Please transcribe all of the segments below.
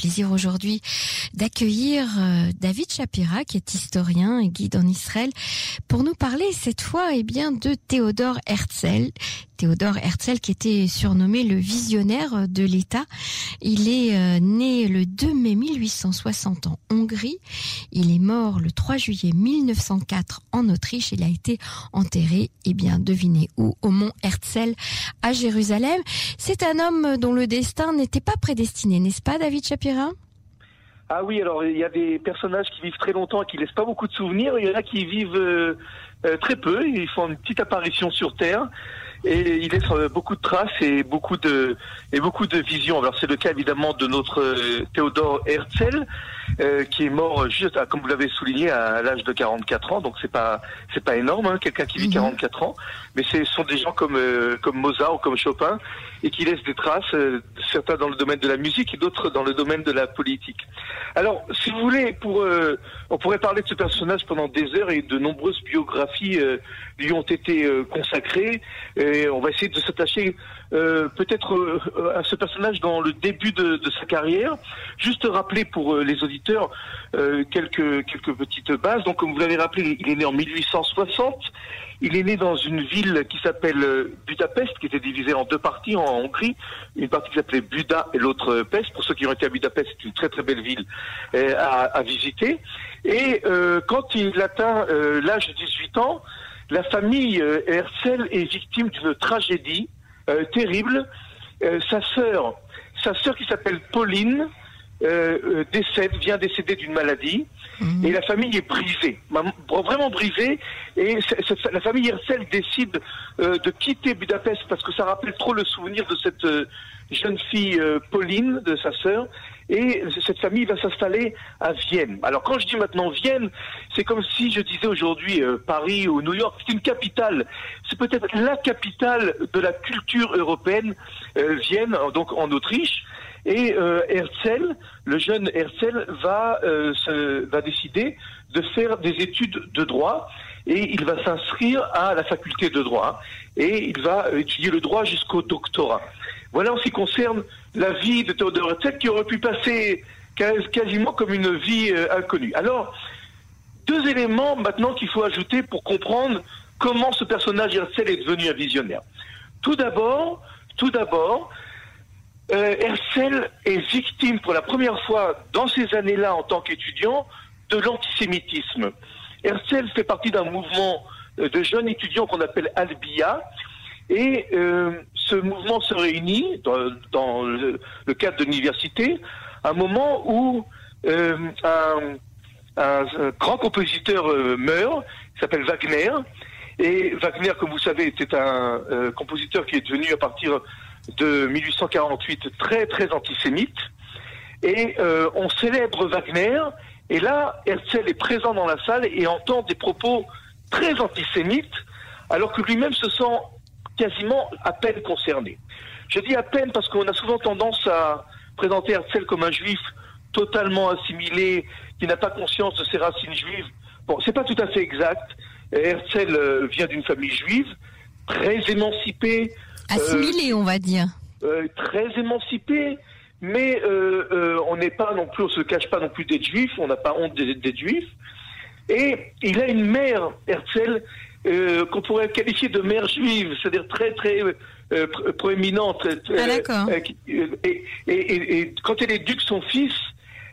plaisir aujourd'hui d'accueillir euh, David Shapira, qui est historien et guide en Israël, pour nous parler cette fois eh bien, de Théodore Herzl. Théodore Herzl qui était surnommé le visionnaire de l'État. Il est euh, né le 2 mai 1860 en Hongrie. Il est mort le 3 juillet 1904 en Autriche. Il a été enterré, eh bien, devinez où, au mont Herzl à Jérusalem. C'est un homme dont le destin n'était pas prédestiné, n'est-ce pas, David Shapira? Ah oui, alors il y a des personnages qui vivent très longtemps et qui laissent pas beaucoup de souvenirs. Il y en a qui vivent euh, euh, très peu. Ils font une petite apparition sur Terre et il laisse euh, beaucoup de traces et beaucoup de et beaucoup de visions. Alors c'est le cas évidemment de notre Théodore Herzl euh, qui est mort juste, à, comme vous l'avez souligné, à l'âge de 44 ans. Donc c'est pas c'est pas énorme, hein, quelqu'un qui vit 44 mhm. ans. Mais ce sont des gens comme euh, comme Mozart ou comme Chopin et qui laissent des traces, euh, certains dans le domaine de la musique et d'autres dans le domaine de la politique. Alors, si vous voulez, pour on pourrait parler de ce personnage pendant des heures et de nombreuses biographies lui ont été consacrées. Et on va essayer de s'attacher peut-être à ce personnage dans le début de, de sa carrière. Juste rappeler pour les auditeurs euh, quelques, quelques petites bases. Donc, comme vous l'avez rappelé, il est né en 1860. Il est né dans une ville qui s'appelle euh, Budapest, qui était divisée en deux parties en Hongrie. Une partie qui s'appelait Buda et l'autre Pest. Pour ceux qui ont été à Budapest, c'est une très très belle ville euh, à, visiter. Et quand il atteint l'âge de 18 ans, la famille Herzl est victime d'une tragédie terrible. sa sœur, sa sœur qui s'appelle Pauline, euh, euh, décède, vient décéder d'une maladie, mhm. et la famille est brisée, vraiment brisée, et la famille Herzl décide euh, de quitter Budapest parce que ça rappelle trop le souvenir de cette jeune fille Pauline, de sa sœur, et cette famille va s'installer à Vienne. Alors quand je dis maintenant Vienne, c'est comme si je disais aujourd'hui Paris ou New York, c'est une capitale, c'est peut-être la capitale de la culture européenne, Vienne, donc en Autriche. Et euh, Herzl, le jeune Herzl, va, euh, va décider de faire des études de droit et il va s'inscrire à la faculté de droit et il va étudier le droit jusqu'au doctorat. Voilà en ce qui concerne la vie de Théodore Herzl qui aurait pu passer quasiment comme une vie euh, inconnue. Alors, deux éléments maintenant qu'il faut ajouter pour comprendre comment ce personnage Herzl est devenu un visionnaire. Tout d'abord, tout d'abord, euh, Herzl est victime pour la première fois dans ces années-là en tant qu'étudiant de l'antisémitisme. Herzl fait partie d'un mouvement euh, de jeunes étudiants qu'on appelle Albia et euh, ce mouvement se réunit dans, le, cadre de l'université à un moment où un, grand compositeur meurt, qui s'appelle Wagner, et Wagner, comme vous savez, était un compositeur qui est devenu à partir de 1848 très très antisémite. Et euh, on célèbre Wagner. Et là, Herzl est présent dans la salle et entend des propos très antisémites, alors que lui-même se sent quasiment à peine concerné. Je dis à peine parce qu'on a souvent tendance à présenter Herzl comme un juif totalement assimilé, qui n'a pas conscience de ses racines juives. Bon, c'est pas tout à fait exact. Herzl euh, vient d'une famille juive, très émancipée, Assimilé, on va dire. Euh, très émancipé, mais euh, euh, on n'est pas non plus, on se cache pas non plus d'être juif, on n'a pas honte d'être juif. Et il a une mère, Herzl, qu'on pourrait qualifier de mère juive, c'est-à-dire très très proéminente. Ah, d'accord. Et, et, quand elle éduque son fils,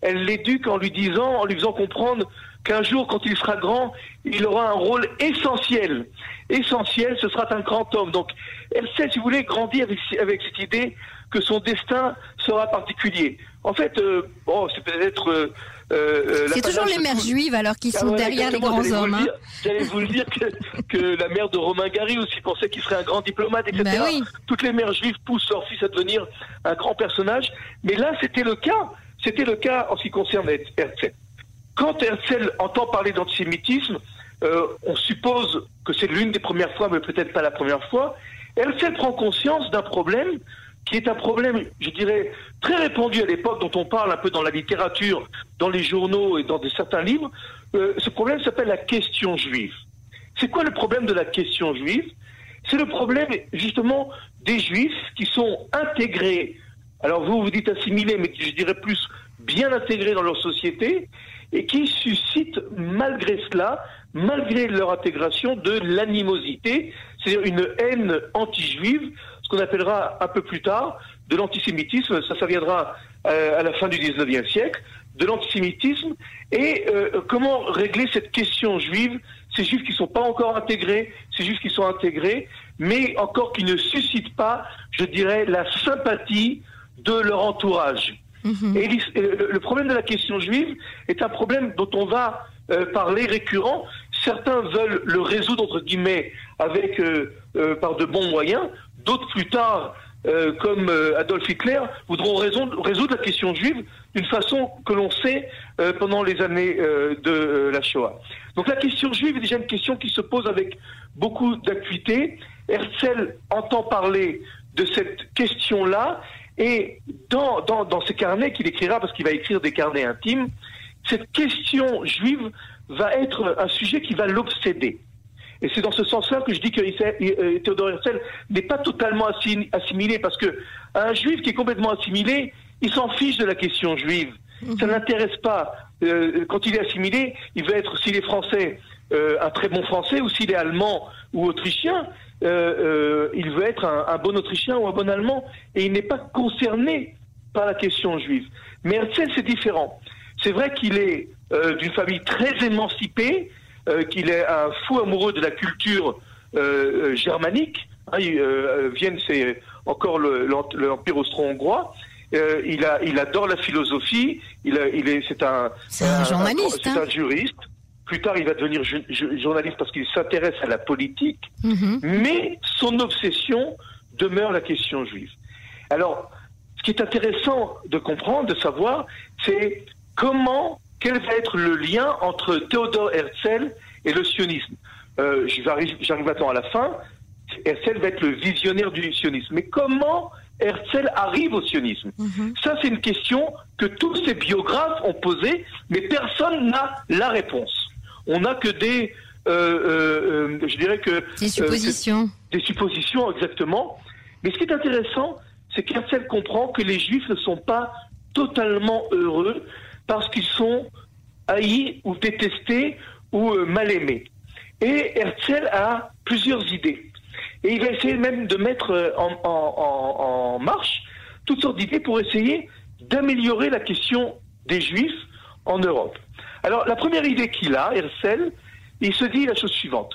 elle l'éduque en lui disant, en lui faisant comprendre qu'un jour, quand il sera grand, il aura un rôle essentiel. Essentiel, ce sera un grand homme. Donc, elle sait, si vous voulez, grandir avec, cette idée que son destin sera particulier. En fait, euh, bon, c'est peut-être... Euh, euh, c'est toujours les mères juives alors qui sont ah derrière les grands hommes. Hein. J'allais vous le dire que, la mère de Romain Gary aussi pensait qu'il serait un grand diplomate, etc. Ben Toutes les mères juives poussent leur fils à devenir un grand personnage. Mais là, c'était le cas. C'était le cas en ce qui concerne Herzl. Quand Herzl entend parler d'antisémitisme, euh, on suppose que c'est l'une des premières fois, mais peut-être pas la première fois. Herzl prend conscience d'un problème qui est un problème, je dirais, très répandu à l'époque, dont on parle un peu dans la littérature, dans les journaux et dans certains livres. Euh, ce problème s'appelle la question juive. C'est quoi le problème de la question juive? C'est le problème, justement, des juifs qui sont intégrés. Alors vous, vous dites assimilés, mais je dirais plus bien intégrés dans leur société et qui suscitent malgré cela, malgré leur intégration, de l'animosité, c'est-à-dire une haine anti-juive, ce qu'on appellera un peu plus tard de l'antisémitisme, ça, ça viendra euh, à la fin du 19e siècle, de l'antisémitisme, et euh, comment régler cette question juive, ces juifs qui ne sont pas encore intégrés, ces juifs qui sont intégrés, mais encore qui ne suscitent pas, je dirais, la sympathie de leur entourage. Mhm. Et le problème de la question juive est un problème dont on va euh, parler récurrent. Certains veulent le résoudre, entre guillemets, avec, euh, euh, par de bons moyens. D'autres, plus tard, comme Adolf Hitler, voudront résoudre, résoudre, la question juive d'une façon que l'on sait pendant les années de la Shoah. Donc la question juive est déjà une question qui se pose avec beaucoup d'acuité. Herzl entend parler de cette question-là et dans, dans, dans ces carnets qu'il écrira, parce qu'il va écrire des carnets intimes, cette question juive va être un sujet qui va l'obséder. Et c'est dans ce sens-là que je dis que euh, Théodore Herzl n'est pas totalement assimilé, parce que un juif qui est complètement assimilé, il s'en fiche de la question juive. Mhm. Ça n'intéresse pas. Euh, quand il est assimilé, il veut être, s'il est français, euh, un très bon français, ou s'il est allemand ou autrichien, euh, il veut être un, bon autrichien ou un bon allemand, et il n'est pas concerné par la question juive. Mais Herzl, c'est différent. C'est vrai qu'il est d'une famille très émancipée, qu'il est un fou amoureux de la culture germanique. Hein, Vienne, c'est encore l'Empire austro-hongrois. Euh, il, a, il adore la philosophie. Il, il est, c'est un, un, journaliste. C'est un hein. juriste. Plus tard, il va devenir journaliste parce qu'il s'intéresse à la politique. Mhm. Mais son obsession demeure la question juive. Alors, ce qui est intéressant de comprendre, de savoir, c'est comment, quel va être le lien entre Théodore Herzl et le sionisme. Euh, j'arrive maintenant à la fin. Herzl va être le visionnaire du sionisme. Mais comment Herzl arrive au sionisme? Mhm. Ça, c'est une question que tous ces biographes ont posée, mais personne n'a la réponse. On n'a que des, euh, euh, euh, je dirais que des suppositions. des suppositions exactement. Mais ce qui est intéressant, c'est qu'Herzl comprend que les Juifs ne sont pas totalement heureux parce qu'ils sont haïs ou détestés ou mal aimés. Et Herzl a plusieurs idées. Et il va essayer même de mettre en, marche toutes sortes d'idées pour essayer d'améliorer la question des Juifs en Europe. Alors la première idée qu'il a, Herzl, il se dit la chose suivante.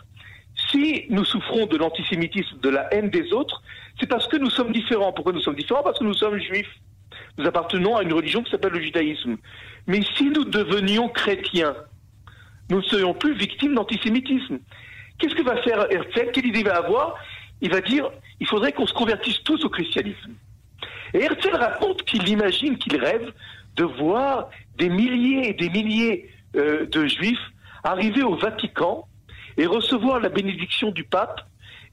Si nous souffrons de l'antisémitisme, de la haine des autres, c'est parce que nous sommes différents. Pourquoi nous sommes différents? Parce que nous sommes juifs. Nous appartenons à une religion qui s'appelle le judaïsme. Mais si nous devenions chrétiens, nous ne serions plus victimes d'antisémitisme. Qu'est-ce que va faire Herzl? Quelle idée va avoir? Il va dire il faudrait qu'on se convertisse tous au christianisme. Et Herzl raconte qu'il imagine, qu'il rêve de voir des milliers et des milliers euh, de juifs arriver au Vatican et recevoir la bénédiction du pape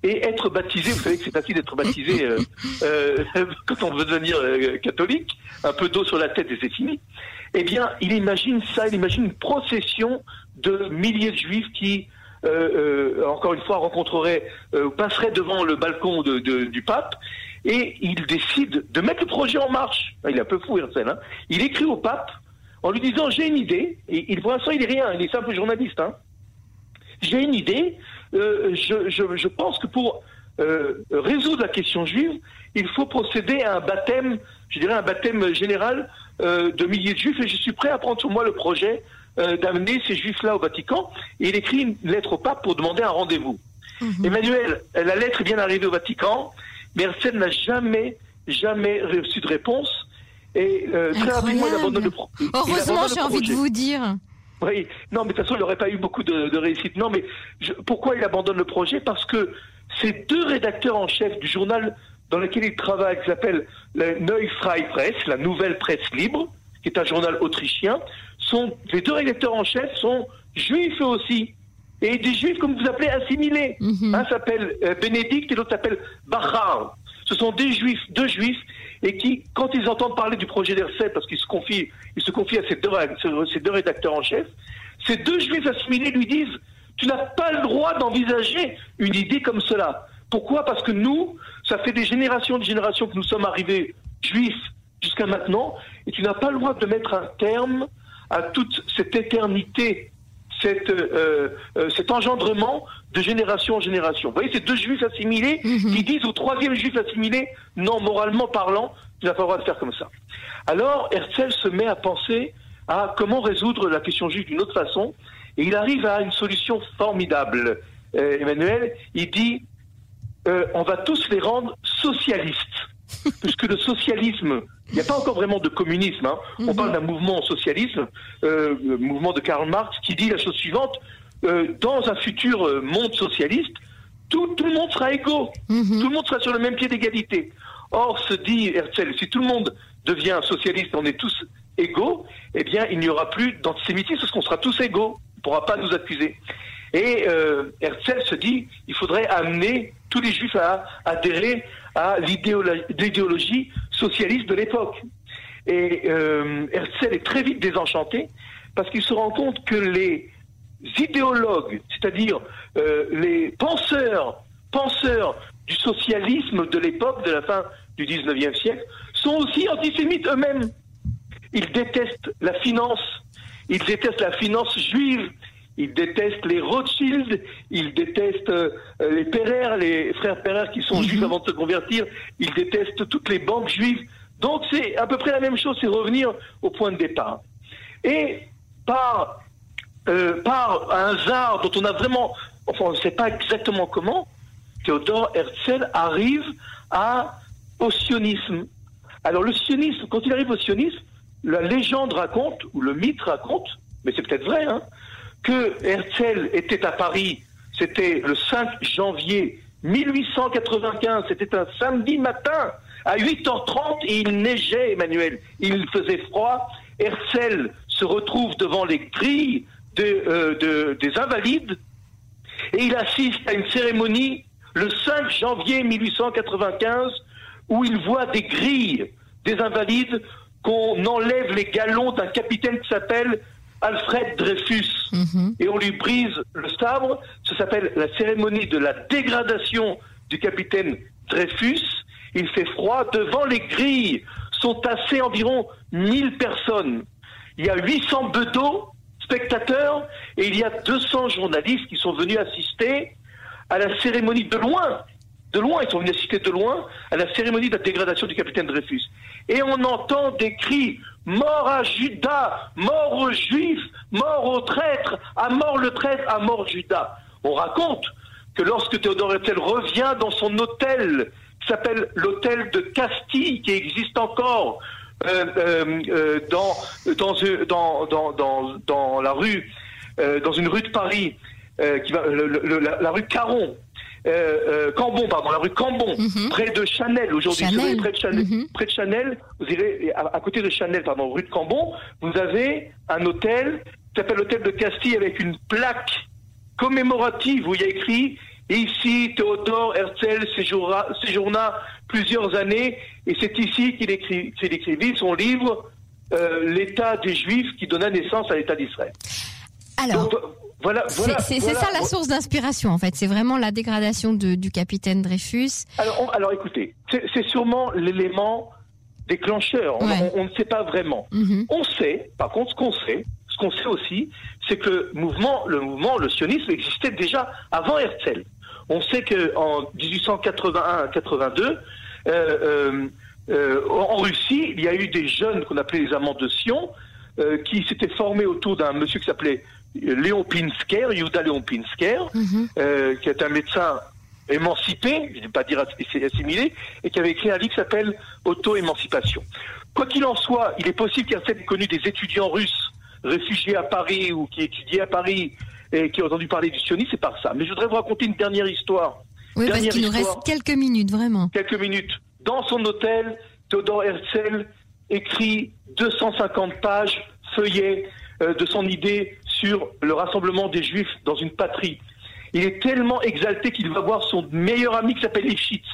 et être baptisés. Vous savez que c'est facile d'être baptisé euh, euh, quand on veut devenir catholique, un peu d'eau sur la tête et c'est fini. Eh bien, il imagine ça, il imagine une procession de milliers de juifs qui encore une fois, rencontrerait, euh, passerait devant le balcon du pape, et il décide de mettre le projet en marche. Il est un peu fou, Herzl. Hein. Il écrit au pape en lui disant j'ai une idée. Et il, pour l'instant, il est rien. Il est simple journaliste. Hein. J'ai une idée. je, pense que pour résoudre la question juive, il faut procéder à un baptême, je dirais un baptême général de milliers de juifs, et je suis prêt à prendre sur moi le projet euh, d'amener ces juifs-là au Vatican. Et il écrit une lettre au pape pour demander un rendez-vous. Mhm. Emmanuel, la lettre est bien arrivée au Vatican, mais n'a jamais, jamais reçu de réponse. Et euh, très rapidement, il abandonne le projet. Heureusement, j'ai envie de vous dire. Oui, non, mais de toute façon, il n'aurait pas eu beaucoup de, réussite. Non, mais pourquoi il abandonne le projet? Parce que ces deux rédacteurs en chef du journal dans lequel il travaille, qui s'appelle la Neue Freie Presse, la Nouvelle Presse Libre, qui est un journal autrichien, sont, les deux rédacteurs en chef sont juifs aussi. Et des juifs, comme vous appelez, assimilés. Mhm. Un s'appelle euh, Bénédicte et l'autre s'appelle Bachar. Ce sont des juifs, deux juifs, et qui, quand ils entendent parler du projet d'Herzl, parce qu'ils se confient, ils se confient à ces deux, ces deux rédacteurs en chef, ces deux juifs assimilés lui disent Tu n'as pas le droit d'envisager une idée comme cela. Pourquoi? Parce que nous, ça fait des générations et des générations que nous sommes arrivés juifs jusqu'à maintenant, et tu n'as pas le droit de mettre un terme à toute cette éternité, cette, euh, euh, cet engendrement de génération en génération. Vous voyez, ces deux juifs assimilés Mhm. qui disent au troisième juif assimilé, non, moralement parlant, tu n'as pas le droit de faire comme ça. Alors, Herzl se met à penser à comment résoudre la question juive d'une autre façon, et il arrive à une solution formidable. Euh, Emmanuel, il dit, euh, on va tous les rendre socialistes, puisque le socialisme, il n'y a pas encore vraiment de communisme, hein. on Mhm. parle d'un mouvement socialisme, euh, le mouvement de Karl Marx, qui dit la chose suivante, euh, dans un futur euh, monde socialiste, tout, tout le monde sera égaux. Mhm. Tout le monde sera sur le même pied d'égalité. Or, se dit Herzl, si tout le monde devient socialiste, on est tous égaux, eh bien, il n'y aura plus d'antisémitisme parce qu'on sera tous égaux. On ne pourra pas nous accuser. Et euh, Herzl se dit, il faudrait amener tous les juifs à adhérer à l'idéolo- l'idéologie socialiste de l'époque. Et euh, Herzl est très vite désenchanté parce qu'il se rend compte que les idéologues, c'est-à-dire euh, les penseurs, penseurs du socialisme de l'époque, de la fin du 19e siècle, sont aussi antisémites eux-mêmes. Ils détestent la finance, ils détestent la finance juive, ils détestent les Rothschild, ils détestent euh, les Perrer, les frères Perrer qui sont Mhm. juifs avant de se convertir, ils détestent toutes les banques juives. Donc c'est à peu près la même chose, c'est revenir au point de départ. Et par, euh, par un hasard dont on a vraiment, enfin on ne sait pas exactement comment, Théodore Herzl arrive au sionisme. Alors le sionisme, quand il arrive au sionisme, la légende raconte, ou le mythe raconte, mais c'est peut-être vrai, hein, que Herzl était à Paris, c'était le 5 janvier 1895, c'était un samedi matin, à 8h30, et il neigeait, Emmanuel, il faisait froid. Herzl se retrouve devant les grilles de, euh, de- des invalides, et il assiste à une cérémonie le 5 janvier 1895 où il voit des grilles des invalides qu'on enlève les galons d'un capitaine qui s'appelle Alfred Dreyfus Mhm. et on lui brise le sabre. Ça s'appelle la cérémonie de la dégradation du capitaine Dreyfus. Il fait froid. Devant les grilles sont tassées environ 1000 personnes. Il y a 800 bedeaux, spectateurs, et il y a 200 journalistes qui sont venus assister à la cérémonie de loin. De loin, ils sont venus assister de loin à la cérémonie de la dégradation du capitaine Dreyfus. Et on entend des cris Mort à Judas, mort aux Juifs, mort aux traîtres, à mort le traître, à mort Judas. On raconte que lorsque Théodore Herzl revient dans son hôtel, qui s'appelle l'hôtel de Castille, qui existe encore dans, dans, euh, dans, dans, dans, la rue, euh, dans une rue de Paris, euh, qui va, le- le- la, la rue Caron, euh, euh, Cambon, pardon, la rue Cambon, Mhm. près de Chanel aujourd'hui. Près de Chanel, Mhm. près de Chanel, vous irez à, à côté de Chanel, pardon, rue de Cambon, vous avez un hôtel qui s'appelle l'hôtel de Castille avec une plaque commémorative où il y a écrit ici Théodore Herzl séjourna, séjourna plusieurs années et c'est ici qu'il écrit, écrivit son livre euh, L'État des Juifs qui donna naissance à l'État d'Israël. Alors, Donc, voilà, c'est voilà, c'est- c'est voilà. ça la source d'inspiration en fait. C'est vraiment la dégradation de- du capitaine Dreyfus. Alors, on- alors écoutez, c'est sûrement l'élément déclencheur. On- Ouais. On, on ne sait pas vraiment. Mhm. On sait, par contre, ce qu'on sait, ce qu'on sait aussi, c'est que le mouvement, le mouvement, le sionisme existait déjà avant Herzl. On sait que en 1881-82, euh, euh, euh, en Russie, il y a eu des jeunes qu'on appelait les amants de Sion, euh, qui s'étaient formés autour d'un monsieur qui s'appelait Léon Pinsker, Yuda Léon Pinsker, Mhm. qui est un médecin émancipé, je ne vais pas dire assi- assimilé, et qui avait écrit un livre qui s'appelle Auto-émancipation. Quoi qu'il en soit, il est possible qu'Herzl ait connu des étudiants russes réfugiés à Paris ou qui étudiaient à Paris et qui ont entendu parler du sionisme, c'est par ça. Mais je voudrais vous raconter une dernière histoire, Oui, parce qu'il nous reste quelques minutes vraiment. quelques minutes. Dans son hôtel, Theodor Herzl écrit 250 pages, feuillets euh, de son idée sur le rassemblement des Juifs dans une patrie. Il est tellement exalté qu'il va voir son meilleur ami qui s'appelle Lifshitz.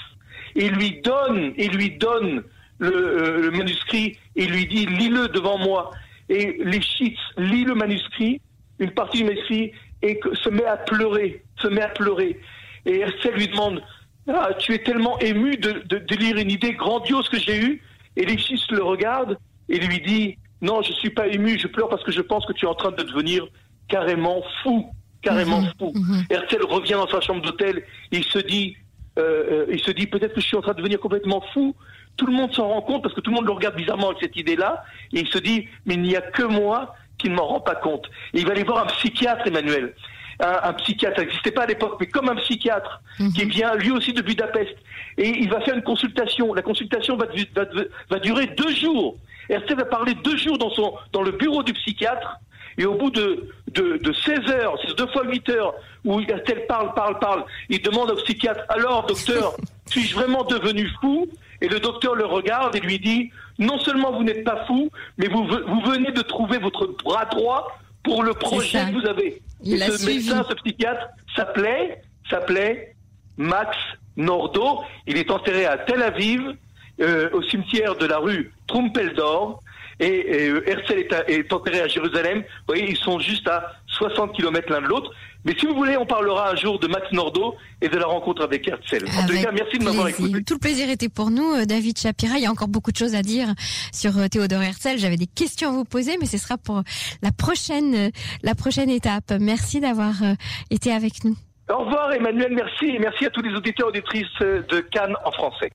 Et il lui donne, il lui donne le, euh, le manuscrit et lui dit lis-le devant moi. Et Lifshitz lit le manuscrit, une partie du manuscrit, et que- se met à pleurer, se met à pleurer. Et Herzl lui demande ah, Tu es tellement ému de, de- de lire une idée grandiose que j'ai eue. Et Lexis le regarde et lui dit Non, je suis pas ému, je pleure parce que je pense que tu es en train de devenir carrément fou, carrément Mhm, fou. Herzl revient dans sa chambre d'hôtel il se dit, euh, euh, il se dit peut-être que je suis en train de devenir complètement fou. Tout le monde s'en rend compte parce que tout le monde le regarde bizarrement avec cette idée-là et il se dit mais il n'y a que moi qui ne m'en rend pas compte. Et il va aller voir un psychiatre, Emmanuel. Un, un psychiatre, ça n'existait pas à l'époque, mais comme un psychiatre Mhm. qui vient lui aussi de Budapest. Et il va faire une consultation. La consultation va, va, va durer deux jours. Herzl va parler deux jours dans, son, dans le bureau du psychiatre. Et au bout de, de, de 16 heures, c'est deux fois 8 heures, où Herzl parle, parle, parle, il demande au psychiatre, alors docteur, suis-je vraiment devenu fou? Et le docteur le regarde et lui dit, non seulement vous n'êtes pas fou, mais vous, vous venez de trouver votre bras droit pour le projet que vous avez. Il et ce suivi. médecin, ce psychiatre, s'appelait, s'appelait Max Nordo. Il est enterré à Tel Aviv, euh, au cimetière de la rue Trumpeldor. Et, et euh, Herzl est, à- est enterré à Jérusalem. Vous voyez, ils sont juste à 60 km l'un de l'autre. Mais si vous voulez, on parlera un jour de Max Nordo et de la rencontre avec Herzl. En tout Avec cas, merci de m'avoir écouté. Tout le plaisir était pour nous, euh, David Shapira. Il y a encore beaucoup de choses à dire sur euh, Théodore Herzl. J'avais des questions à vous poser, mais ce sera pour la prochaine, la prochaine étape. Merci d'avoir été avec nous. Au revoir Emmanuel, merci. Et merci à tous les auditeurs et auditrices de Cannes en français.